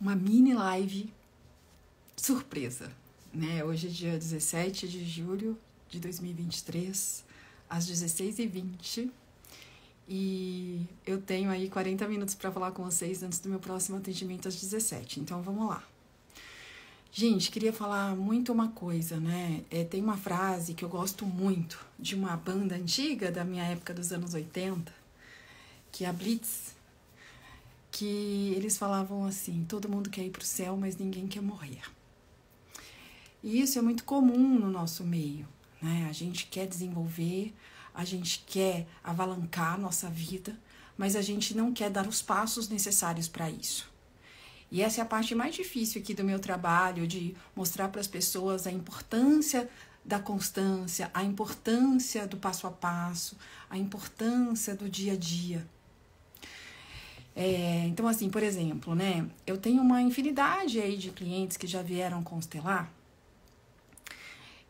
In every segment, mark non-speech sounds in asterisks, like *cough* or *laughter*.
uma mini live surpresa, né? Hoje é dia 17 de julho de 2023, às 16h20. E eu tenho aí 40 minutos para falar com vocês antes do meu próximo atendimento às 17. Então vamos lá. Gente, queria falar muito uma coisa, né? É, tem uma frase que eu gosto muito de uma banda antiga da minha época dos anos 80, que é a Blitz, que eles falavam assim: todo mundo quer ir para o céu, mas ninguém quer morrer. E isso é muito comum no nosso meio, né? A gente quer desenvolver, a gente quer avalancar a nossa vida, mas a gente não quer dar os passos necessários para isso. E essa é a parte mais difícil aqui do meu trabalho, de mostrar para as pessoas a importância da constância, a importância do passo a passo, a importância do dia a dia. É, então, assim, por exemplo, né, eu tenho uma infinidade aí de clientes que já vieram constelar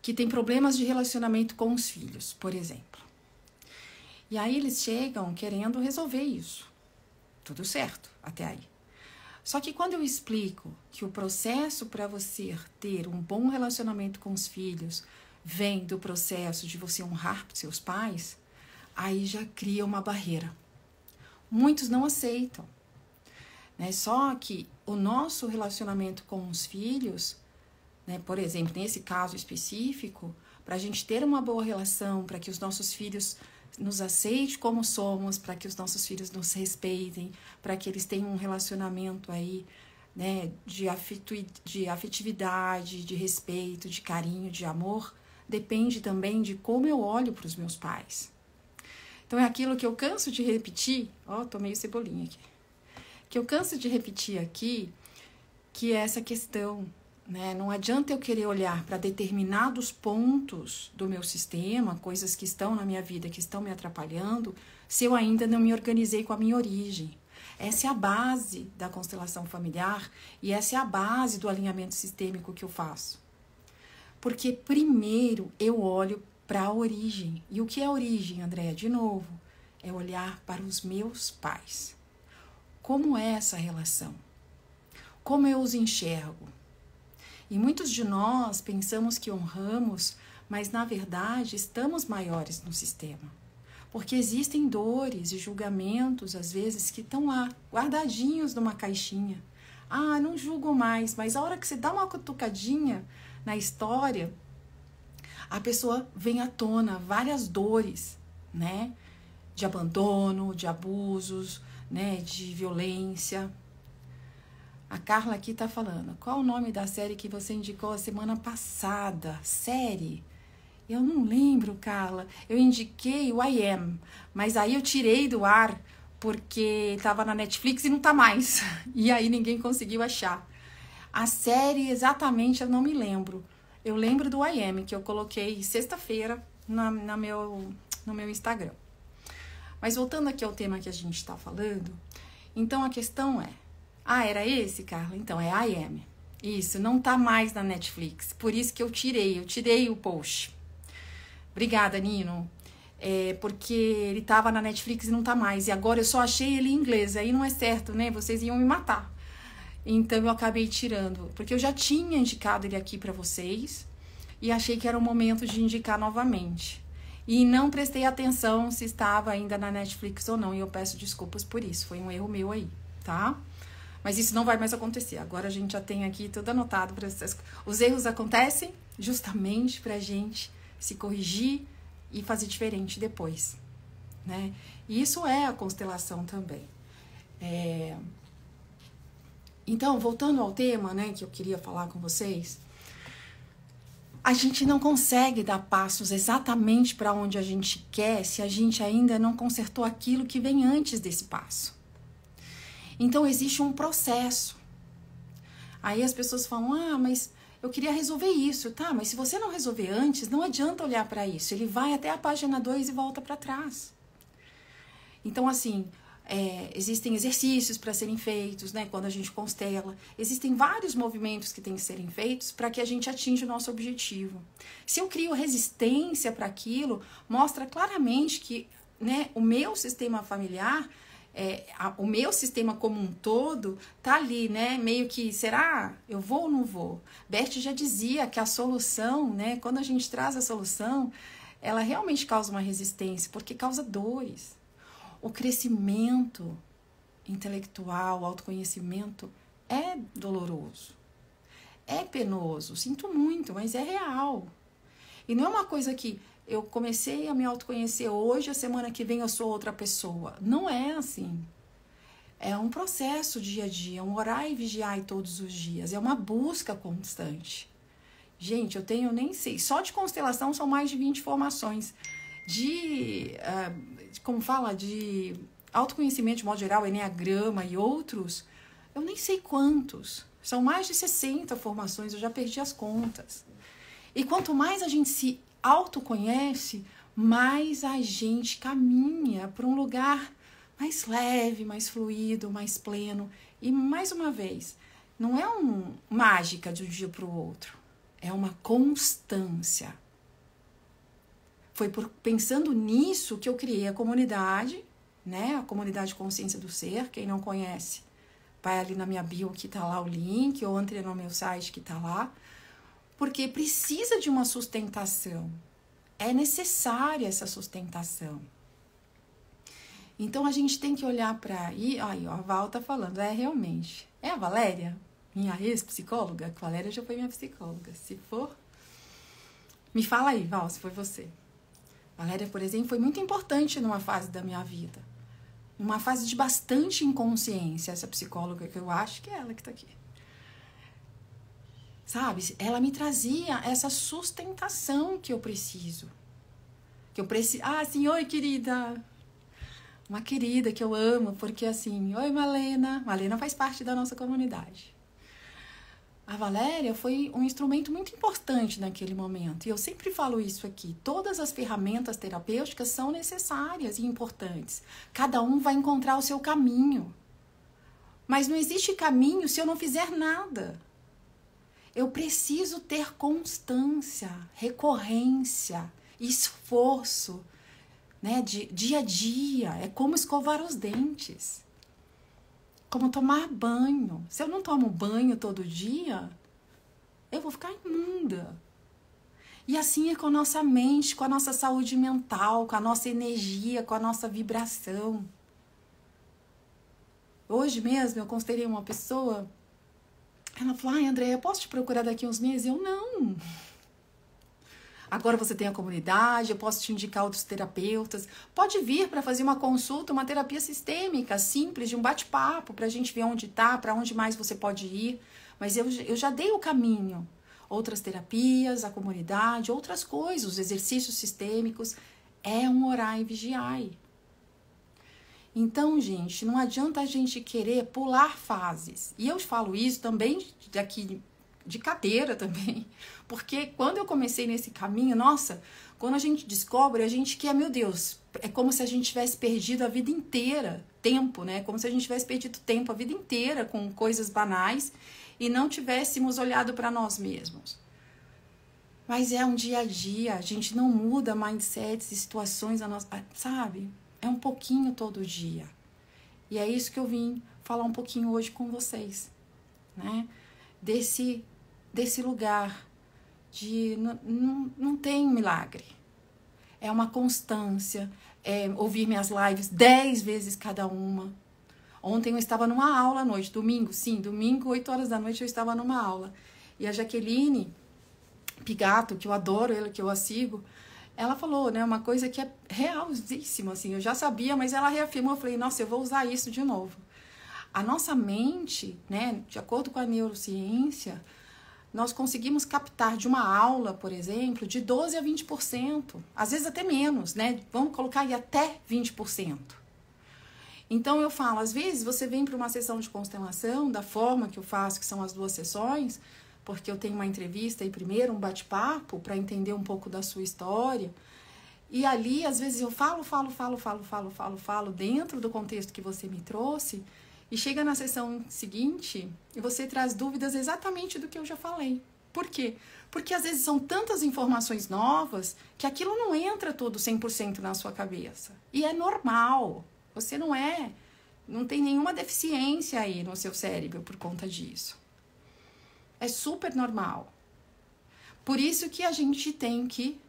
que tem problemas de relacionamento com os filhos, por exemplo. E aí eles chegam querendo resolver isso. Tudo certo até aí. Só que quando eu explico que o processo para você ter um bom relacionamento com os filhos vem do processo de você honrar seus pais, aí já cria uma barreira. Muitos não aceitam. Né? Só que o nosso relacionamento com os filhos, né, por exemplo, nesse caso específico, para a gente ter uma boa relação, para que os nossos filhos nos aceite como somos, para que os nossos filhos nos respeitem, para que eles tenham um relacionamento aí, né, de, afetu de afetividade, de respeito, de carinho, de amor, depende também de como eu olho para os meus pais. Então é aquilo que eu canso de repetir, ó, oh, tô meio cebolinha aqui. Que eu canso de repetir aqui, que é essa questão né? Não adianta eu querer olhar para determinados pontos do meu sistema, coisas que estão na minha vida, que estão me atrapalhando, se eu ainda não me organizei com a minha origem. Essa é a base da constelação familiar e essa é a base do alinhamento sistêmico que eu faço. Porque primeiro eu olho para a origem. E o que é origem, Andréa? De novo, é olhar para os meus pais. Como é essa relação? Como eu os enxergo? E muitos de nós pensamos que honramos, mas na verdade estamos maiores no sistema. Porque existem dores e julgamentos, às vezes, que estão lá, guardadinhos numa caixinha. Ah, não julgo mais, mas a hora que você dá uma cutucadinha na história, a pessoa vem à tona várias dores, né? De abandono, de abusos, né? De violência. A Carla aqui tá falando. Qual o nome da série que você indicou a semana passada? Série? Eu não lembro, Carla. Eu indiquei o I Am, mas aí eu tirei do ar porque estava na Netflix e não tá mais. *laughs* E aí ninguém conseguiu achar. A série exatamente eu não me lembro. Eu lembro do I Am, que eu coloquei sexta-feira na, na meu, no meu Instagram. Mas voltando aqui ao tema que a gente está falando, então a questão é ah, era esse, Carla? Então, é I Am. Isso, não tá mais na Netflix. Por isso que eu tirei, eu tirei o post. Obrigada, Nino. É porque ele tava na Netflix e não tá mais. E agora eu só achei ele em inglês. Aí não é certo, né? Vocês iam me matar. Então eu acabei tirando. Porque eu já tinha indicado ele aqui para vocês. E achei que era o momento de indicar novamente. E não prestei atenção se estava ainda na Netflix ou não. E eu peço desculpas por isso. Foi um erro meu aí, tá? Mas isso não vai mais acontecer. Agora a gente já tem aqui tudo anotado para essas... Os erros acontecem justamente para gente se corrigir e fazer diferente depois, né? E isso é a constelação também. É... Então, voltando ao tema, né, que eu queria falar com vocês, a gente não consegue dar passos exatamente para onde a gente quer se a gente ainda não consertou aquilo que vem antes desse passo. Então existe um processo. Aí as pessoas falam: "Ah, mas eu queria resolver isso". Tá, mas se você não resolver antes, não adianta olhar para isso. Ele vai até a página 2 e volta para trás. Então assim, é, existem exercícios para serem feitos, né? Quando a gente constela, existem vários movimentos que têm que serem feitos para que a gente atinja o nosso objetivo. Se eu crio resistência para aquilo, mostra claramente que, né, o meu sistema familiar é, a, o meu sistema como um todo tá ali, né? Meio que, será? Eu vou ou não vou? Bert já dizia que a solução, né? Quando a gente traz a solução, ela realmente causa uma resistência, porque causa dores. O crescimento intelectual, o autoconhecimento é doloroso. É penoso, sinto muito, mas é real. E não é uma coisa que eu comecei a me autoconhecer hoje, a semana que vem eu sou outra pessoa. Não é assim. É um processo dia a dia, um orar e vigiar todos os dias. É uma busca constante. Gente, eu tenho nem sei, só de constelação são mais de 20 formações. De, uh, como fala, de autoconhecimento de modo geral, Enneagrama e outros, eu nem sei quantos. São mais de 60 formações, eu já perdi as contas. E quanto mais a gente se autoconhece, mais a gente caminha para um lugar mais leve, mais fluido, mais pleno. E mais uma vez, não é um mágica de um dia para o outro, é uma constância. Foi por, pensando nisso que eu criei a comunidade, né? A comunidade Consciência do Ser. Quem não conhece, vai ali na minha bio que tá lá o link, ou entre no meu site que tá lá porque precisa de uma sustentação. É necessária essa sustentação. Então a gente tem que olhar para aí, ó, a Val tá falando, é realmente. É a Valéria, minha ex-psicóloga? A Valéria já foi minha psicóloga. Se for, me fala aí, Val, se foi você. Valéria, por exemplo, foi muito importante numa fase da minha vida. Numa fase de bastante inconsciência, essa psicóloga que eu acho que é ela que tá aqui sabe? Ela me trazia essa sustentação que eu preciso. Que eu preciso. Ah, assim, oi, querida. Uma querida que eu amo, porque assim, oi, Malena. Malena faz parte da nossa comunidade. A Valéria foi um instrumento muito importante naquele momento. E eu sempre falo isso aqui. Todas as ferramentas terapêuticas são necessárias e importantes. Cada um vai encontrar o seu caminho. Mas não existe caminho se eu não fizer nada. Eu preciso ter constância, recorrência, esforço, né, de dia a dia. É como escovar os dentes. Como tomar banho. Se eu não tomo banho todo dia, eu vou ficar imunda. E assim é com a nossa mente, com a nossa saúde mental, com a nossa energia, com a nossa vibração. Hoje mesmo eu considerei uma pessoa ela falou: Ai, André, eu posso te procurar daqui uns meses? Eu não. Agora você tem a comunidade, eu posso te indicar outros terapeutas. Pode vir para fazer uma consulta, uma terapia sistêmica, simples, de um bate-papo, para a gente ver onde está, para onde mais você pode ir. Mas eu, eu já dei o caminho. Outras terapias, a comunidade, outras coisas, os exercícios sistêmicos. É um orar e vigiar. Então, gente, não adianta a gente querer pular fases. E eu falo isso também daqui de cadeira também, porque quando eu comecei nesse caminho, nossa, quando a gente descobre, a gente quer, meu Deus, é como se a gente tivesse perdido a vida inteira, tempo, né? Como se a gente tivesse perdido tempo a vida inteira com coisas banais e não tivéssemos olhado para nós mesmos. Mas é um dia a dia, a gente não muda mindsets e situações, a nossa, sabe? É um pouquinho todo dia. E é isso que eu vim falar um pouquinho hoje com vocês, né? Desse, desse lugar de não, tem milagre. É uma constância, é ouvir minhas lives dez vezes cada uma. Ontem eu estava numa aula à noite, domingo, sim, domingo, 8 horas da noite eu estava numa aula. E a Jaqueline Pigato, que eu adoro ela, que eu a sigo, ela falou, né, uma coisa que é realíssima, assim, eu já sabia, mas ela reafirmou, eu falei, nossa, eu vou usar isso de novo. A nossa mente, né, de acordo com a neurociência, nós conseguimos captar de uma aula, por exemplo, de 12 a 20%, às vezes até menos, né? Vamos colocar aí até 20%. Então eu falo, às vezes você vem para uma sessão de constelação, da forma que eu faço, que são as duas sessões, porque eu tenho uma entrevista e primeiro um bate-papo para entender um pouco da sua história. E ali, às vezes, eu falo, falo, falo, falo, falo, falo, falo, dentro do contexto que você me trouxe, e chega na sessão seguinte e você traz dúvidas exatamente do que eu já falei. Por quê? Porque às vezes são tantas informações novas que aquilo não entra todo 100% na sua cabeça. E é normal. Você não é Não tem nenhuma deficiência aí no seu cérebro por conta disso. É super normal. Por isso que a gente tem que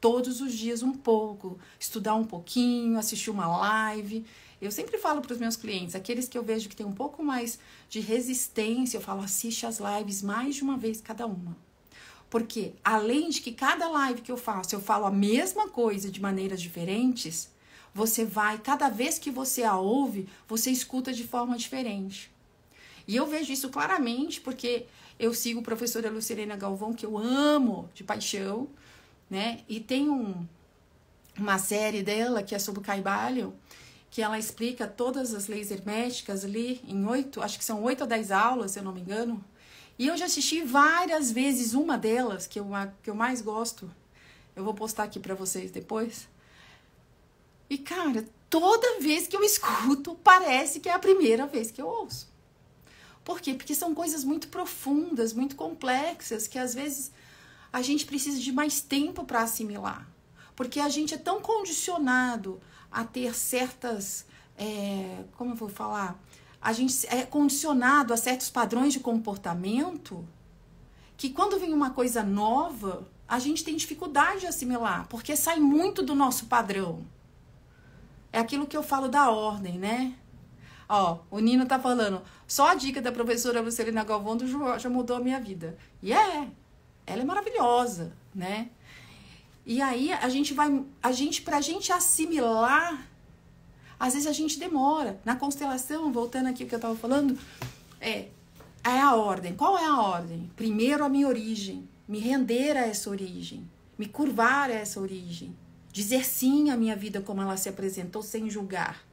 todos os dias um pouco, estudar um pouquinho, assistir uma live. Eu sempre falo para os meus clientes, aqueles que eu vejo que tem um pouco mais de resistência, eu falo, assiste as lives mais de uma vez cada uma. Porque além de que cada live que eu faço, eu falo a mesma coisa de maneiras diferentes, você vai, cada vez que você a ouve, você escuta de forma diferente. E eu vejo isso claramente porque eu sigo a professora Lucilena Galvão, que eu amo de paixão, né? E tem um, uma série dela que é sobre o Caibalion, que ela explica todas as leis herméticas ali em oito, acho que são oito ou dez aulas, se eu não me engano. E eu já assisti várias vezes uma delas, que eu, que eu mais gosto. Eu vou postar aqui para vocês depois. E, cara, toda vez que eu escuto, parece que é a primeira vez que eu ouço. Por quê? Porque são coisas muito profundas, muito complexas, que às vezes a gente precisa de mais tempo para assimilar. Porque a gente é tão condicionado a ter certas. É, como eu vou falar? A gente é condicionado a certos padrões de comportamento que quando vem uma coisa nova, a gente tem dificuldade de assimilar, porque sai muito do nosso padrão. É aquilo que eu falo da ordem, né? Ó, o Nino tá falando, só a dica da professora Lucilina Galvão do já mudou a minha vida. E é, ela é maravilhosa, né? E aí a gente vai, a gente pra gente assimilar, às vezes a gente demora. Na constelação, voltando aqui o que eu tava falando, é é a ordem. Qual é a ordem? Primeiro a minha origem, me render a essa origem, me curvar a essa origem, dizer sim à minha vida como ela se apresentou sem julgar.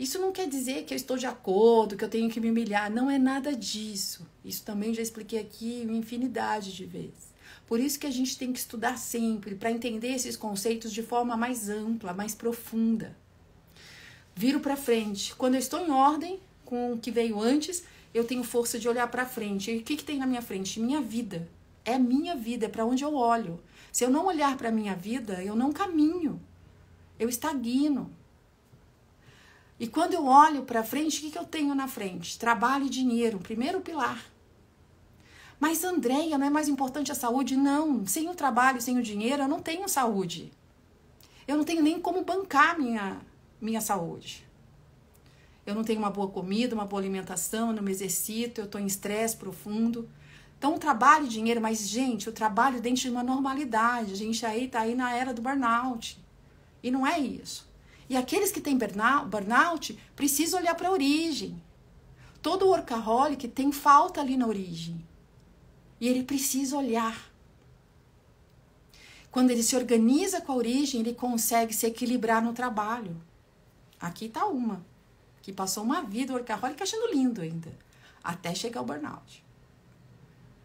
Isso não quer dizer que eu estou de acordo, que eu tenho que me humilhar. Não é nada disso. Isso também já expliquei aqui uma infinidade de vezes. Por isso que a gente tem que estudar sempre para entender esses conceitos de forma mais ampla, mais profunda. Viro para frente. Quando eu estou em ordem com o que veio antes, eu tenho força de olhar para frente. E o que, que tem na minha frente? Minha vida. É minha vida, é para onde eu olho. Se eu não olhar para minha vida, eu não caminho. Eu estagno. E quando eu olho para frente, o que, que eu tenho na frente? Trabalho e dinheiro, primeiro pilar. Mas, Andréia, não é mais importante a saúde? Não. Sem o trabalho, sem o dinheiro, eu não tenho saúde. Eu não tenho nem como bancar minha, minha saúde. Eu não tenho uma boa comida, uma boa alimentação, eu não me exercito, eu estou em estresse profundo. Então, trabalho e dinheiro, mas, gente, o trabalho dentro de uma normalidade. A gente aí está aí na era do burnout. E não é isso. E aqueles que têm burnout precisam olhar para a origem. Todo workaholic tem falta ali na origem. E ele precisa olhar. Quando ele se organiza com a origem, ele consegue se equilibrar no trabalho. Aqui está uma, que passou uma vida workaholic achando lindo ainda, até chegar ao burnout.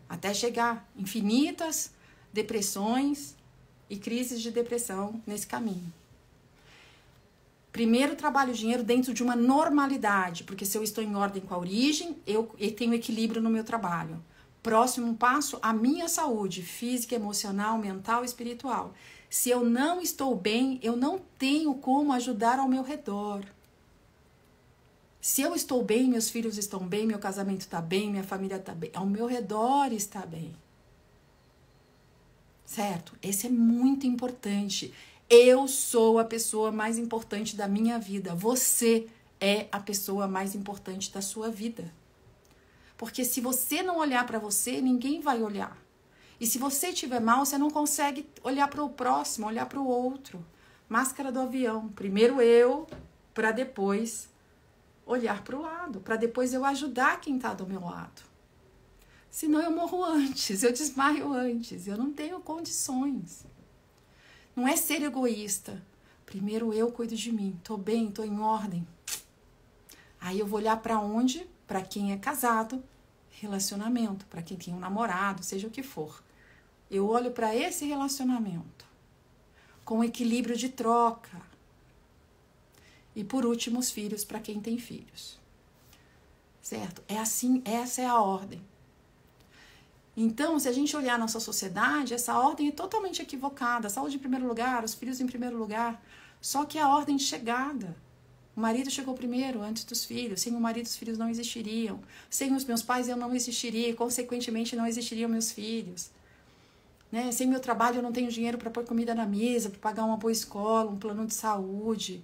Até chegar infinitas depressões e crises de depressão nesse caminho. Primeiro, trabalho o dinheiro dentro de uma normalidade, porque se eu estou em ordem com a origem, eu, tenho equilíbrio no meu trabalho. Próximo passo, a minha saúde física, emocional, mental espiritual. Se eu não estou bem, eu não tenho como ajudar ao meu redor. Se eu estou bem, meus filhos estão bem, meu casamento está bem, minha família está bem, ao meu redor está bem. Certo? Esse é muito importante. Eu sou a pessoa mais importante da minha vida. Você é a pessoa mais importante da sua vida. Porque se você não olhar para você, ninguém vai olhar. E se você estiver mal, você não consegue olhar para o próximo, olhar para o outro. Máscara do avião. Primeiro eu, para depois olhar para o lado, para depois eu ajudar quem está do meu lado. Senão eu morro antes, eu desmaio antes, eu não tenho condições. Não é ser egoísta. Primeiro eu cuido de mim. Tô bem, tô em ordem. Aí eu vou olhar para onde? Para quem é casado, relacionamento, para quem tem um namorado, seja o que for. Eu olho para esse relacionamento com equilíbrio de troca. E por último, os filhos para quem tem filhos. Certo? É assim, essa é a ordem. Então, se a gente olhar nossa sociedade, essa ordem é totalmente equivocada. A saúde em primeiro lugar, os filhos em primeiro lugar. Só que é a ordem de chegada. O marido chegou primeiro, antes dos filhos. Sem o marido, os filhos não existiriam. Sem os meus pais, eu não existiria. E, consequentemente, não existiriam meus filhos. Né? Sem meu trabalho, eu não tenho dinheiro para pôr comida na mesa, para pagar uma boa escola, um plano de saúde,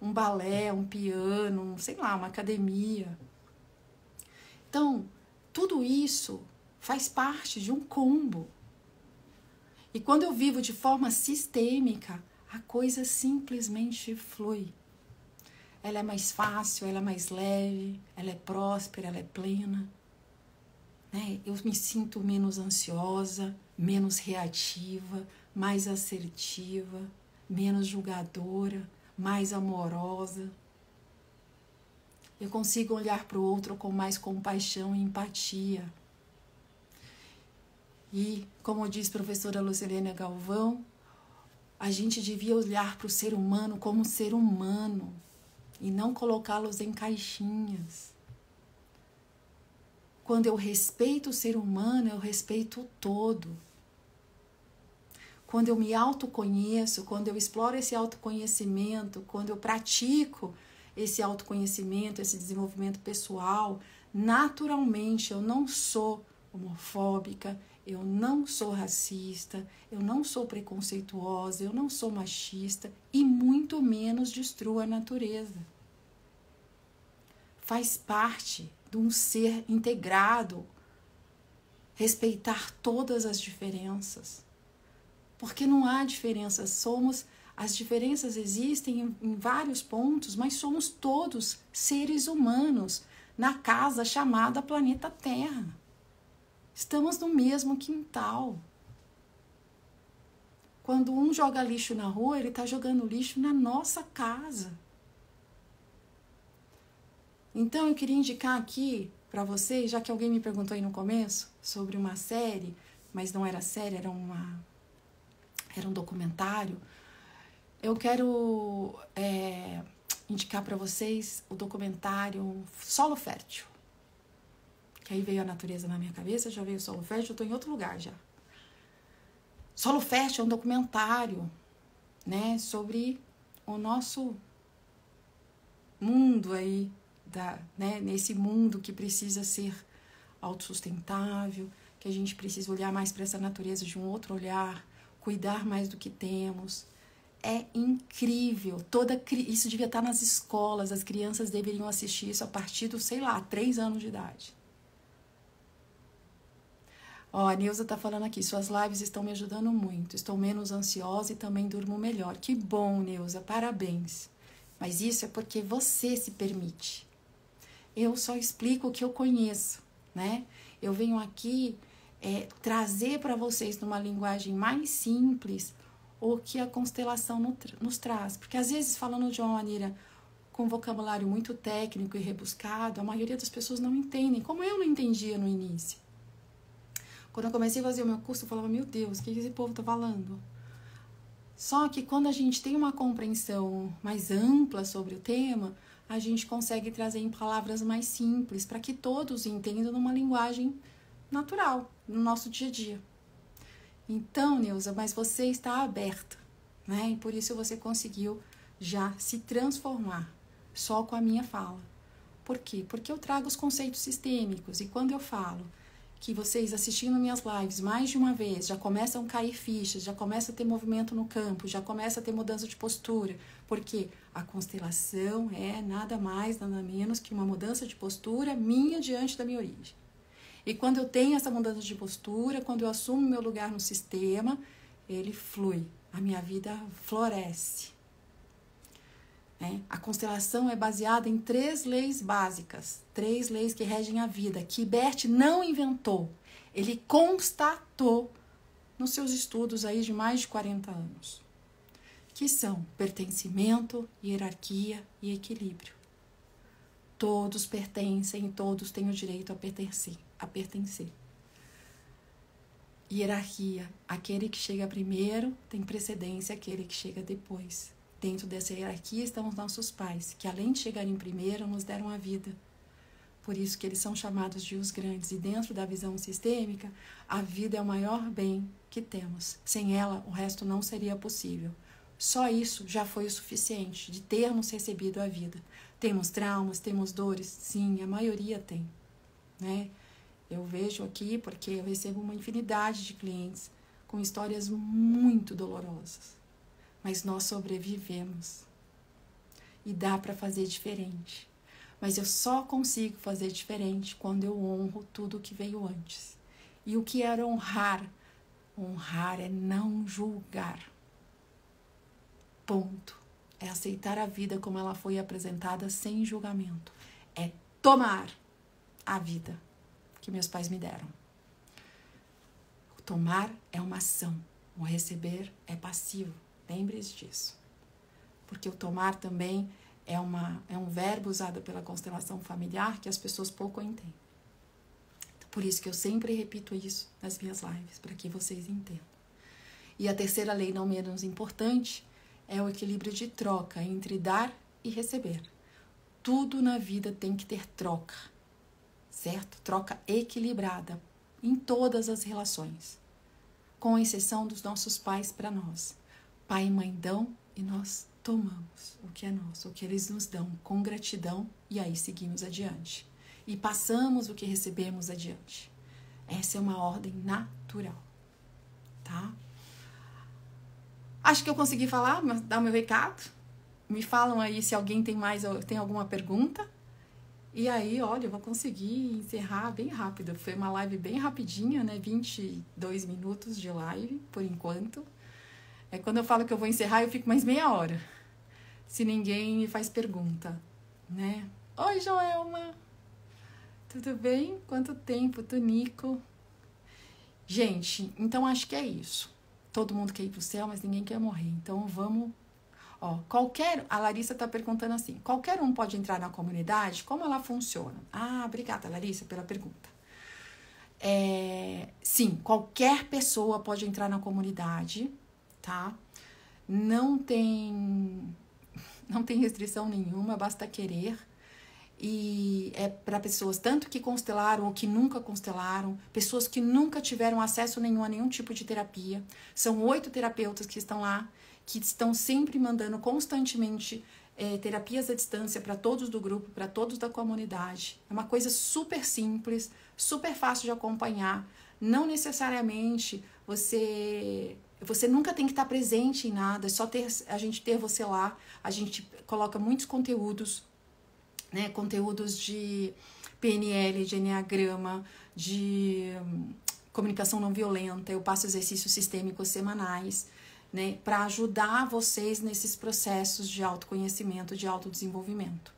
um balé, um piano, um, sei lá, uma academia. Então, tudo isso faz parte de um combo. E quando eu vivo de forma sistêmica, a coisa simplesmente flui. Ela é mais fácil, ela é mais leve, ela é próspera, ela é plena. Né? Eu me sinto menos ansiosa, menos reativa, mais assertiva, menos julgadora, mais amorosa. Eu consigo olhar para o outro com mais compaixão e empatia. E, como diz a professora Lucilene Galvão, a gente devia olhar para o ser humano como ser humano e não colocá-los em caixinhas. Quando eu respeito o ser humano, eu respeito o todo. Quando eu me autoconheço, quando eu exploro esse autoconhecimento, quando eu pratico esse autoconhecimento, esse desenvolvimento pessoal, naturalmente eu não sou homofóbica, eu não sou racista, eu não sou preconceituosa, eu não sou machista e muito menos destruo a natureza. Faz parte de um ser integrado respeitar todas as diferenças. Porque não há diferenças, somos as diferenças existem em, em vários pontos, mas somos todos seres humanos na casa chamada planeta Terra. Estamos no mesmo quintal. Quando um joga lixo na rua, ele está jogando lixo na nossa casa. Então eu queria indicar aqui para vocês, já que alguém me perguntou aí no começo sobre uma série, mas não era série, era uma era um documentário. Eu quero é, indicar para vocês o documentário Solo Fértil. Que aí veio a natureza na minha cabeça, já veio o solo fértil, eu estou em outro lugar já. Solo fértil é um documentário, né, sobre o nosso mundo aí, da, né, nesse mundo que precisa ser autossustentável, que a gente precisa olhar mais para essa natureza de um outro olhar, cuidar mais do que temos. É incrível. Toda isso devia estar nas escolas, as crianças deveriam assistir isso a partir dos, sei lá, três anos de idade. Ó, a Neuza tá falando aqui, suas lives estão me ajudando muito. Estou menos ansiosa e também durmo melhor. Que bom, Neuza, parabéns. Mas isso é porque você se permite. Eu só explico o que eu conheço, né? Eu venho aqui é, trazer para vocês numa linguagem mais simples o que a constelação nos traz. Porque às vezes, falando de uma maneira com vocabulário muito técnico e rebuscado, a maioria das pessoas não entendem, como eu não entendia no início. Quando eu comecei a fazer o meu curso, eu falava, meu Deus, o que esse povo está falando? Só que quando a gente tem uma compreensão mais ampla sobre o tema, a gente consegue trazer em palavras mais simples para que todos entendam numa linguagem natural, no nosso dia a dia. Então, Neuza, mas você está aberta, né? E por isso você conseguiu já se transformar só com a minha fala. Por quê? Porque eu trago os conceitos sistêmicos e quando eu falo que vocês assistindo minhas lives mais de uma vez já começam a cair fichas, já começa a ter movimento no campo, já começa a ter mudança de postura, porque a constelação é nada mais, nada menos que uma mudança de postura minha diante da minha origem. E quando eu tenho essa mudança de postura, quando eu assumo meu lugar no sistema, ele flui, a minha vida floresce. Né? A constelação é baseada em três leis básicas, três leis que regem a vida, que Bert não inventou, ele constatou nos seus estudos aí de mais de 40 anos, que são pertencimento, hierarquia e equilíbrio. Todos pertencem e todos têm o direito a pertencer, a pertencer. Hierarquia, aquele que chega primeiro tem precedência aquele que chega depois. Dentro dessa hierarquia estão os nossos pais, que além de chegarem primeiro, nos deram a vida. Por isso que eles são chamados de os grandes. E dentro da visão sistêmica, a vida é o maior bem que temos. Sem ela, o resto não seria possível. Só isso já foi o suficiente de termos recebido a vida. Temos traumas, temos dores? Sim, a maioria tem, né? Eu vejo aqui porque eu recebo uma infinidade de clientes com histórias muito dolorosas, mas nós sobrevivemos. E dá para fazer diferente. Mas eu só consigo fazer diferente quando eu honro tudo que veio antes. E o que era honrar? Honrar é não julgar. Ponto. É aceitar a vida como ela foi apresentada sem julgamento. É tomar a vida que meus pais me deram. O tomar é uma ação, o receber é passivo. Lembre-se disso. Porque o tomar também é, uma, é um verbo usado pela constelação familiar que as pessoas pouco entendem. Por isso que eu sempre repito isso nas minhas lives, para que vocês entendam. E a terceira lei, não menos importante, é o equilíbrio de troca entre dar e receber. Tudo na vida tem que ter troca, certo? Troca equilibrada em todas as relações, com exceção dos nossos pais para nós. Pai e mãe dão e nós tomamos o que é nosso, o que eles nos dão, com gratidão e aí seguimos adiante. E passamos o que recebemos adiante. Essa é uma ordem natural, tá? Acho que eu consegui falar, dar o meu recado. Me falam aí se alguém tem mais, tem alguma pergunta. E aí, olha, eu vou conseguir encerrar bem rápido. Foi uma live bem rapidinha, né? 22 minutos de live, por enquanto. É quando eu falo que eu vou encerrar, eu fico mais meia hora se ninguém me faz pergunta, né? Oi, Joelma! Tudo bem? Quanto tempo, Tunico? Gente, então acho que é isso. Todo mundo quer ir pro céu, mas ninguém quer morrer. Então vamos. Ó, qualquer. A Larissa tá perguntando assim: qualquer um pode entrar na comunidade? Como ela funciona? Ah, obrigada, Larissa, pela pergunta. É, sim, qualquer pessoa pode entrar na comunidade, tá? Não tem não tem restrição nenhuma, basta querer. E é para pessoas tanto que constelaram ou que nunca constelaram, pessoas que nunca tiveram acesso nenhum a nenhum tipo de terapia. São oito terapeutas que estão lá, que estão sempre mandando constantemente é, terapias à distância para todos do grupo, para todos da comunidade. É uma coisa super simples, super fácil de acompanhar. Não necessariamente você você nunca tem que estar presente em nada, é só ter a gente ter você lá. A gente coloca muitos conteúdos, né? Conteúdos de PNL, de Enneagrama, de hum, comunicação não violenta. Eu passo exercícios sistêmicos semanais, né? Para ajudar vocês nesses processos de autoconhecimento, de autodesenvolvimento.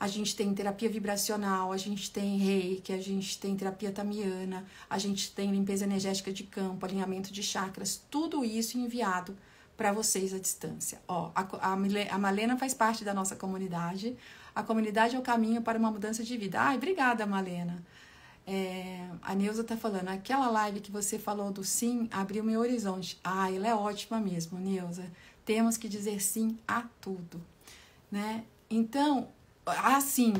A gente tem terapia vibracional, a gente tem reiki, a gente tem terapia tamiana, a gente tem limpeza energética de campo, alinhamento de chakras, tudo isso enviado para vocês à distância. Ó, a, a, Malena faz parte da nossa comunidade. A comunidade é o caminho para uma mudança de vida. Ai, obrigada, Malena. É, a Neuza tá falando, aquela live que você falou do sim abriu meu horizonte. Ah, ela é ótima mesmo, Neuza. Temos que dizer sim a tudo, né? Então, ah, sim.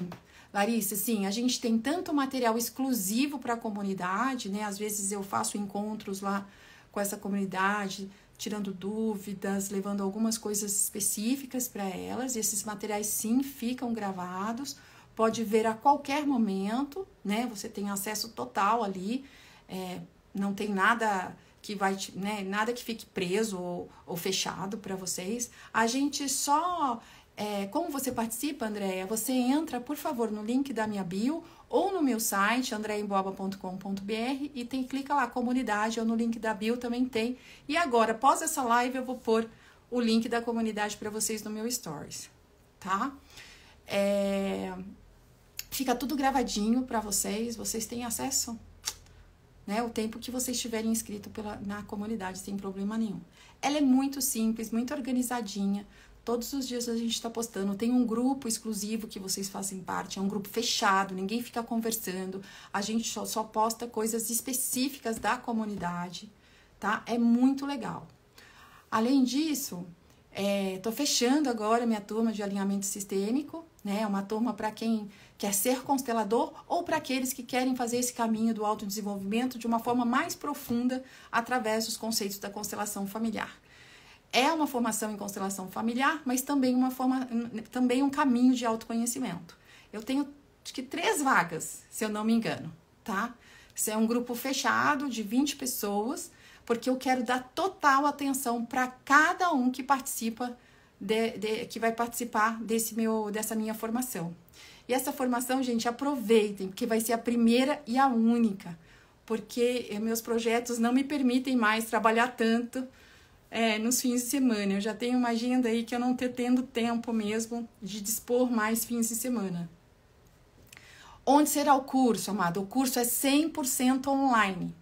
Larissa, sim, a gente tem tanto material exclusivo para a comunidade, né? Às vezes eu faço encontros lá com essa comunidade, tirando dúvidas, levando algumas coisas específicas para elas. E esses materiais sim ficam gravados, pode ver a qualquer momento, né? Você tem acesso total ali, é, não tem nada que vai, né? Nada que fique preso ou, ou fechado para vocês. A gente só é, como você participa, Andréia? Você entra, por favor, no link da minha bio ou no meu site, andreemboaba.com.br e tem clica lá, comunidade, ou no link da bio também tem. E agora, após essa live, eu vou pôr o link da comunidade para vocês no meu stories, tá? É, fica tudo gravadinho para vocês, vocês têm acesso, né? O tempo que vocês estiverem inscrito na comunidade, sem problema nenhum. Ela é muito simples, muito organizadinha. Todos os dias a gente está postando. Tem um grupo exclusivo que vocês fazem parte, é um grupo fechado, ninguém fica conversando. A gente só, só posta coisas específicas da comunidade, tá? É muito legal. Além disso, estou é, fechando agora minha turma de alinhamento sistêmico, né? Uma turma para quem quer ser constelador ou para aqueles que querem fazer esse caminho do autodesenvolvimento de uma forma mais profunda através dos conceitos da constelação familiar. É uma formação em constelação familiar, mas também, uma forma, também um caminho de autoconhecimento. Eu tenho acho que três vagas, se eu não me engano, tá? Isso é um grupo fechado de 20 pessoas, porque eu quero dar total atenção para cada um que participa, de, de, que vai participar desse meu, dessa minha formação. E essa formação, gente, aproveitem, porque vai ser a primeira e a única, porque meus projetos não me permitem mais trabalhar tanto é, nos fins de semana. Eu já tenho uma agenda aí que eu não tô tendo tempo mesmo de dispor mais fins de semana. Onde será o curso, amado? O curso é 100% online,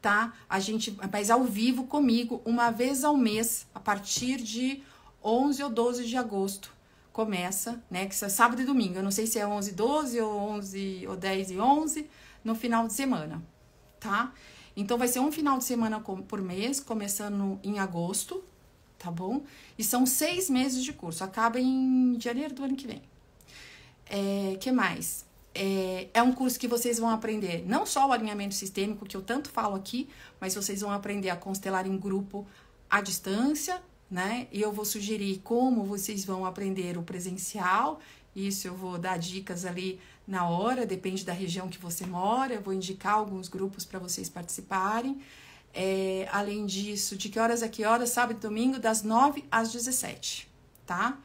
tá? A gente, mas ao vivo comigo, uma vez ao mês, a partir de 11 ou 12 de agosto. Começa, né? Que é sábado e domingo. Eu não sei se é 11 e 12 ou 11 ou 10 e 11 no final de semana, tá? Então vai ser um final de semana por mês, começando em agosto, tá bom? E são seis meses de curso, acaba em janeiro do ano que vem. É, que mais? é, é um curso que vocês vão aprender não só o alinhamento sistêmico, que eu tanto falo aqui, mas vocês vão aprender a constelar em grupo à distância, né? E eu vou sugerir como vocês vão aprender o presencial. Isso eu vou dar dicas ali na hora, depende da região que você mora. Eu vou indicar alguns grupos para vocês participarem. É, além disso, de que horas a que horas? Sábado e domingo, das 9 às 17, tá?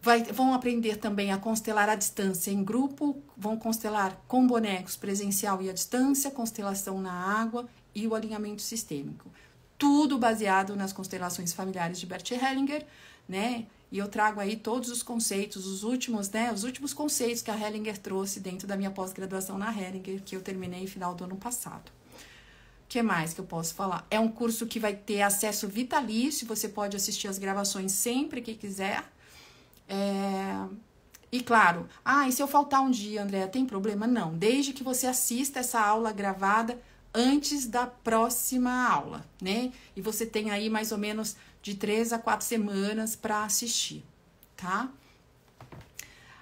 Vai, vão aprender também a constelar à distância em grupo, vão constelar com bonecos presencial e à distância, constelação na água e o alinhamento sistêmico. Tudo baseado nas constelações familiares de Bert Hellinger, né? E eu trago aí todos os conceitos, os últimos, né? Os últimos conceitos que a Hellinger trouxe dentro da minha pós-graduação na Hellinger, que eu terminei no final do ano passado. O que mais que eu posso falar? É um curso que vai ter acesso vitalício, você pode assistir as gravações sempre que quiser é... E claro, ah, e se eu faltar um dia, André, tem problema? Não, desde que você assista essa aula gravada antes da próxima aula, né? E você tem aí mais ou menos de três a quatro semanas para assistir, tá?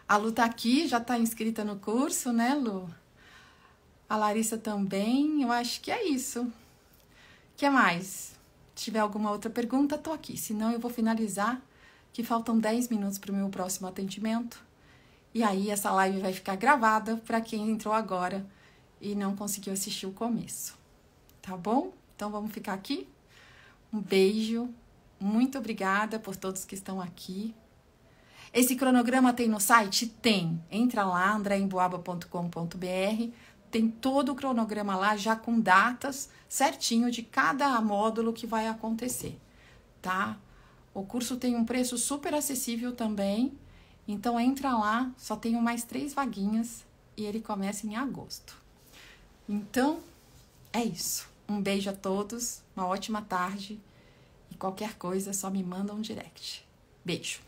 A Lu tá aqui, já tá inscrita no curso, né, Lu? A Larissa também, eu acho que é isso. O que mais? Se tiver alguma outra pergunta, tô aqui. Senão eu vou finalizar que faltam 10 minutos para o meu próximo atendimento. E aí essa live vai ficar gravada para quem entrou agora e não conseguiu assistir o começo. Tá bom? Então vamos ficar aqui. Um beijo. Muito obrigada por todos que estão aqui. Esse cronograma tem no site? Tem. Entra lá, andreemboaba.com.br. Tem todo o cronograma lá, já com datas certinho de cada módulo que vai acontecer, tá? O curso tem um preço super acessível também. Então entra lá, só tenho mais três vaguinhas e ele começa em agosto. Então é isso. Um beijo a todos, uma ótima tarde qualquer coisa só me manda um direct. Beijo.